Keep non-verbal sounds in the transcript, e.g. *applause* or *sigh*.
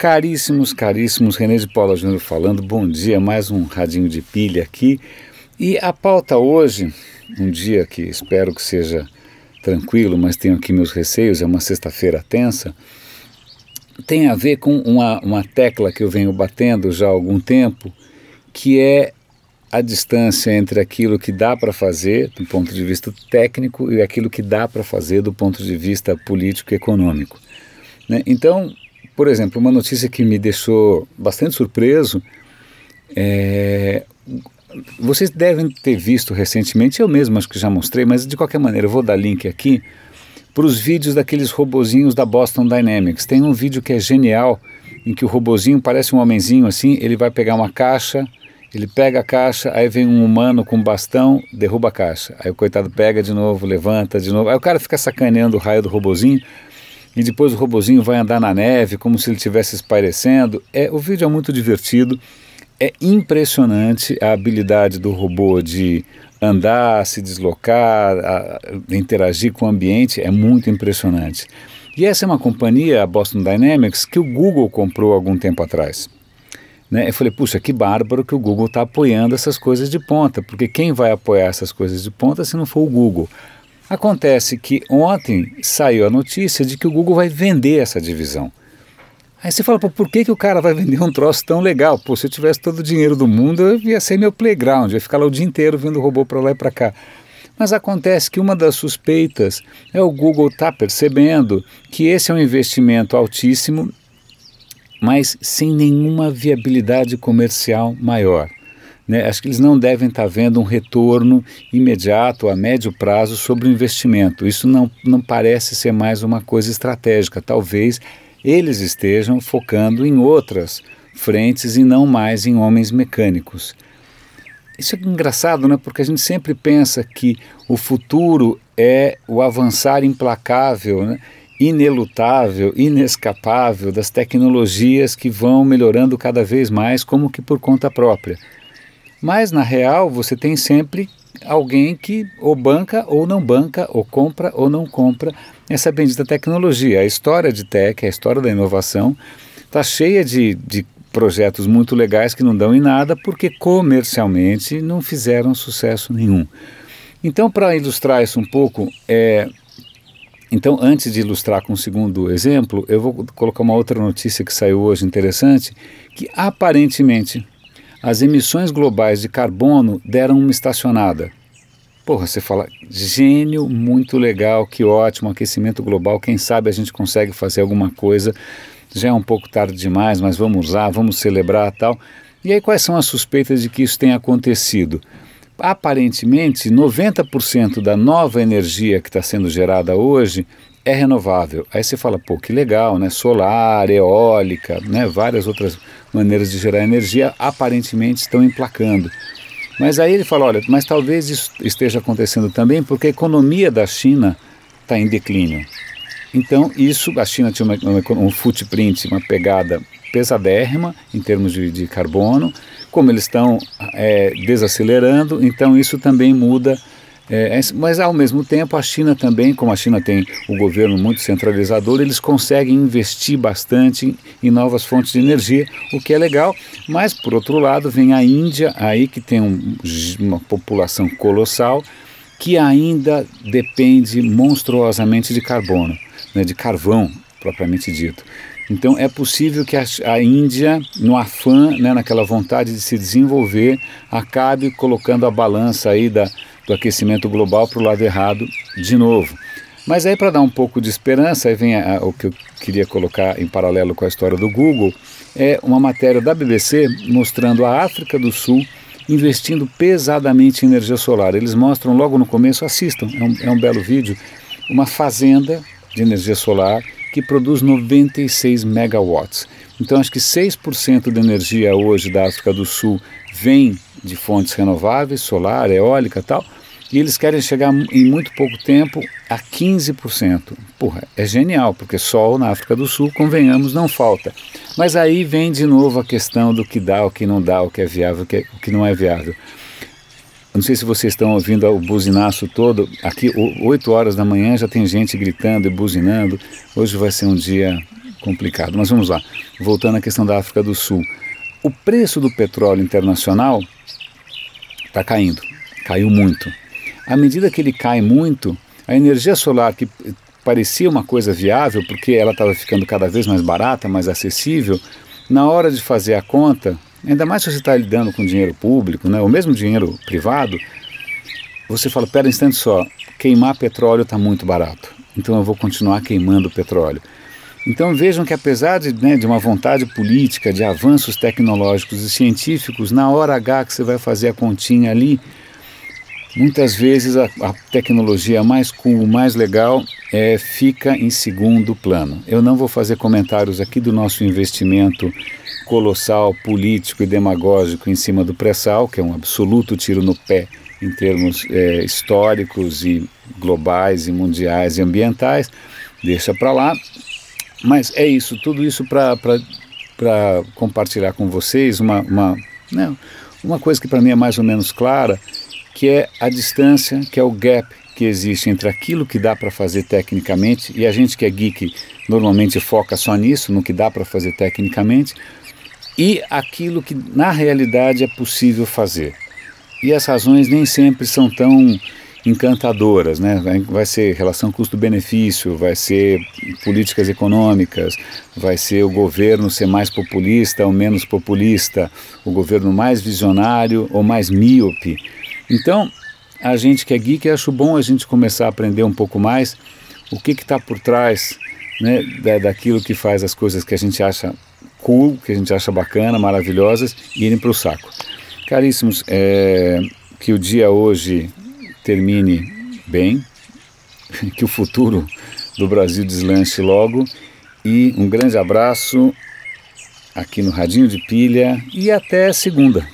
Caríssimos, caríssimos, René de Paula Júnior falando, bom dia, mais um radinho de pilha aqui. E a pauta hoje, um dia que espero que seja tranquilo, mas tenho aqui meus receios, é uma sexta-feira tensa, tem a ver com uma, uma tecla que eu venho batendo já há algum tempo, que é a distância entre aquilo que dá para fazer do ponto de vista técnico e aquilo que dá para fazer do ponto de vista político e econômico. Né? Então, por exemplo, uma notícia que me deixou bastante surpreso é, vocês devem ter visto recentemente, eu mesmo acho que já mostrei, mas de qualquer maneira eu vou dar link aqui para os vídeos daqueles robozinhos da Boston Dynamics. Tem um vídeo que é genial, em que o robozinho parece um homenzinho assim, ele vai pegar uma caixa, ele pega a caixa, aí vem um humano com um bastão, derruba a caixa. Aí o coitado pega de novo, levanta de novo. Aí o cara fica sacaneando o raio do robozinho e depois o robozinho vai andar na neve como se ele estivesse espairecendo. É, o vídeo é muito divertido, é impressionante a habilidade do robô de andar, se deslocar, a, interagir com o ambiente, é muito impressionante. E essa é uma companhia, a Boston Dynamics, que o Google comprou algum tempo atrás. Né? Eu falei, puxa, que bárbaro que o Google está apoiando essas coisas de ponta, porque quem vai apoiar essas coisas de ponta se não for o Google? Acontece que ontem saiu a notícia de que o Google vai vender essa divisão. Aí você fala, por que, que o cara vai vender um troço tão legal? Pô, se eu tivesse todo o dinheiro do mundo, eu ia ser meu playground, ia ficar lá o dia inteiro vendo robô para lá e para cá. Mas acontece que uma das suspeitas é o Google estar tá percebendo que esse é um investimento altíssimo, mas sem nenhuma viabilidade comercial maior. Né? Acho que eles não devem estar vendo um retorno imediato, a médio prazo, sobre o investimento. Isso não, não parece ser mais uma coisa estratégica. Talvez eles estejam focando em outras frentes e não mais em homens mecânicos. Isso é engraçado, né? porque a gente sempre pensa que o futuro é o avançar implacável, né? inelutável, inescapável das tecnologias que vão melhorando cada vez mais, como que por conta própria. Mas na real você tem sempre alguém que ou banca ou não banca, ou compra ou não compra essa bendita tecnologia. A história de tech, a história da inovação, está cheia de, de projetos muito legais que não dão em nada porque comercialmente não fizeram sucesso nenhum. Então, para ilustrar isso um pouco, é, então, antes de ilustrar com o um segundo exemplo, eu vou colocar uma outra notícia que saiu hoje interessante, que aparentemente as emissões globais de carbono deram uma estacionada. Porra, você fala, gênio, muito legal, que ótimo, aquecimento global, quem sabe a gente consegue fazer alguma coisa. Já é um pouco tarde demais, mas vamos lá, vamos celebrar tal. E aí, quais são as suspeitas de que isso tenha acontecido? Aparentemente, 90% da nova energia que está sendo gerada hoje é renovável. Aí você fala, pô, que legal, né? Solar, eólica, né? Várias outras maneiras de gerar energia aparentemente estão emplacando. Mas aí ele fala, olha, mas talvez isso esteja acontecendo também porque a economia da China está em declínio. Então isso, a China tinha uma, um footprint, uma pegada pesadérrima em termos de, de carbono. Como eles estão é, desacelerando, então isso também muda é, é, mas ao mesmo tempo a China também, como a China tem o governo muito centralizador, eles conseguem investir bastante em novas fontes de energia, o que é legal. Mas por outro lado vem a Índia aí que tem um, uma população colossal que ainda depende monstruosamente de carbono, né, de carvão propriamente dito. Então é possível que a, a Índia, no afã, né, naquela vontade de se desenvolver, acabe colocando a balança aí da, do aquecimento global para o lado errado de novo. Mas aí para dar um pouco de esperança, aí vem a, a, o que eu queria colocar em paralelo com a história do Google, é uma matéria da BBC mostrando a África do Sul investindo pesadamente em energia solar. Eles mostram logo no começo, assistam, é um, é um belo vídeo, uma fazenda de energia solar que produz 96 megawatts. Então acho que 6% da energia hoje da África do Sul vem de fontes renováveis, solar, eólica tal, e eles querem chegar em muito pouco tempo a 15%. Porra, é genial, porque sol na África do Sul, convenhamos, não falta. Mas aí vem de novo a questão do que dá, o que não dá, o que é viável, o que, é, o que não é viável. Não sei se vocês estão ouvindo o buzinaço todo. Aqui, 8 horas da manhã, já tem gente gritando e buzinando. Hoje vai ser um dia complicado. Mas vamos lá, voltando à questão da África do Sul. O preço do petróleo internacional está caindo, caiu muito. À medida que ele cai muito, a energia solar, que parecia uma coisa viável, porque ela estava ficando cada vez mais barata, mais acessível, na hora de fazer a conta, ainda mais se você está lidando com dinheiro público, né, ou mesmo dinheiro privado, você fala, pera um instante só, queimar petróleo está muito barato, então eu vou continuar queimando petróleo. Então vejam que apesar de, né, de uma vontade política, de avanços tecnológicos e científicos, na hora H que você vai fazer a continha ali, muitas vezes a, a tecnologia mais cool, mais legal, é, fica em segundo plano. Eu não vou fazer comentários aqui do nosso investimento colossal, político e demagógico em cima do pré-sal, que é um absoluto tiro no pé em termos é, históricos e globais e mundiais e ambientais. Deixa para lá. Mas é isso, tudo isso para compartilhar com vocês uma, uma, né, uma coisa que para mim é mais ou menos clara, que é a distância, que é o gap que existe entre aquilo que dá para fazer tecnicamente, e a gente que é geek normalmente foca só nisso, no que dá para fazer tecnicamente, e aquilo que na realidade é possível fazer. E as razões nem sempre são tão encantadoras, né? Vai ser relação custo-benefício, vai ser políticas econômicas, vai ser o governo ser mais populista ou menos populista, o governo mais visionário ou mais míope. Então, a gente que é geek, acho bom a gente começar a aprender um pouco mais o que está por trás né, da, daquilo que faz as coisas que a gente acha cool, que a gente acha bacana, maravilhosas, irem para o saco. Caríssimos, é, que o dia hoje termine bem, *laughs* que o futuro do Brasil deslanche logo e um grande abraço aqui no Radinho de Pilha e até segunda.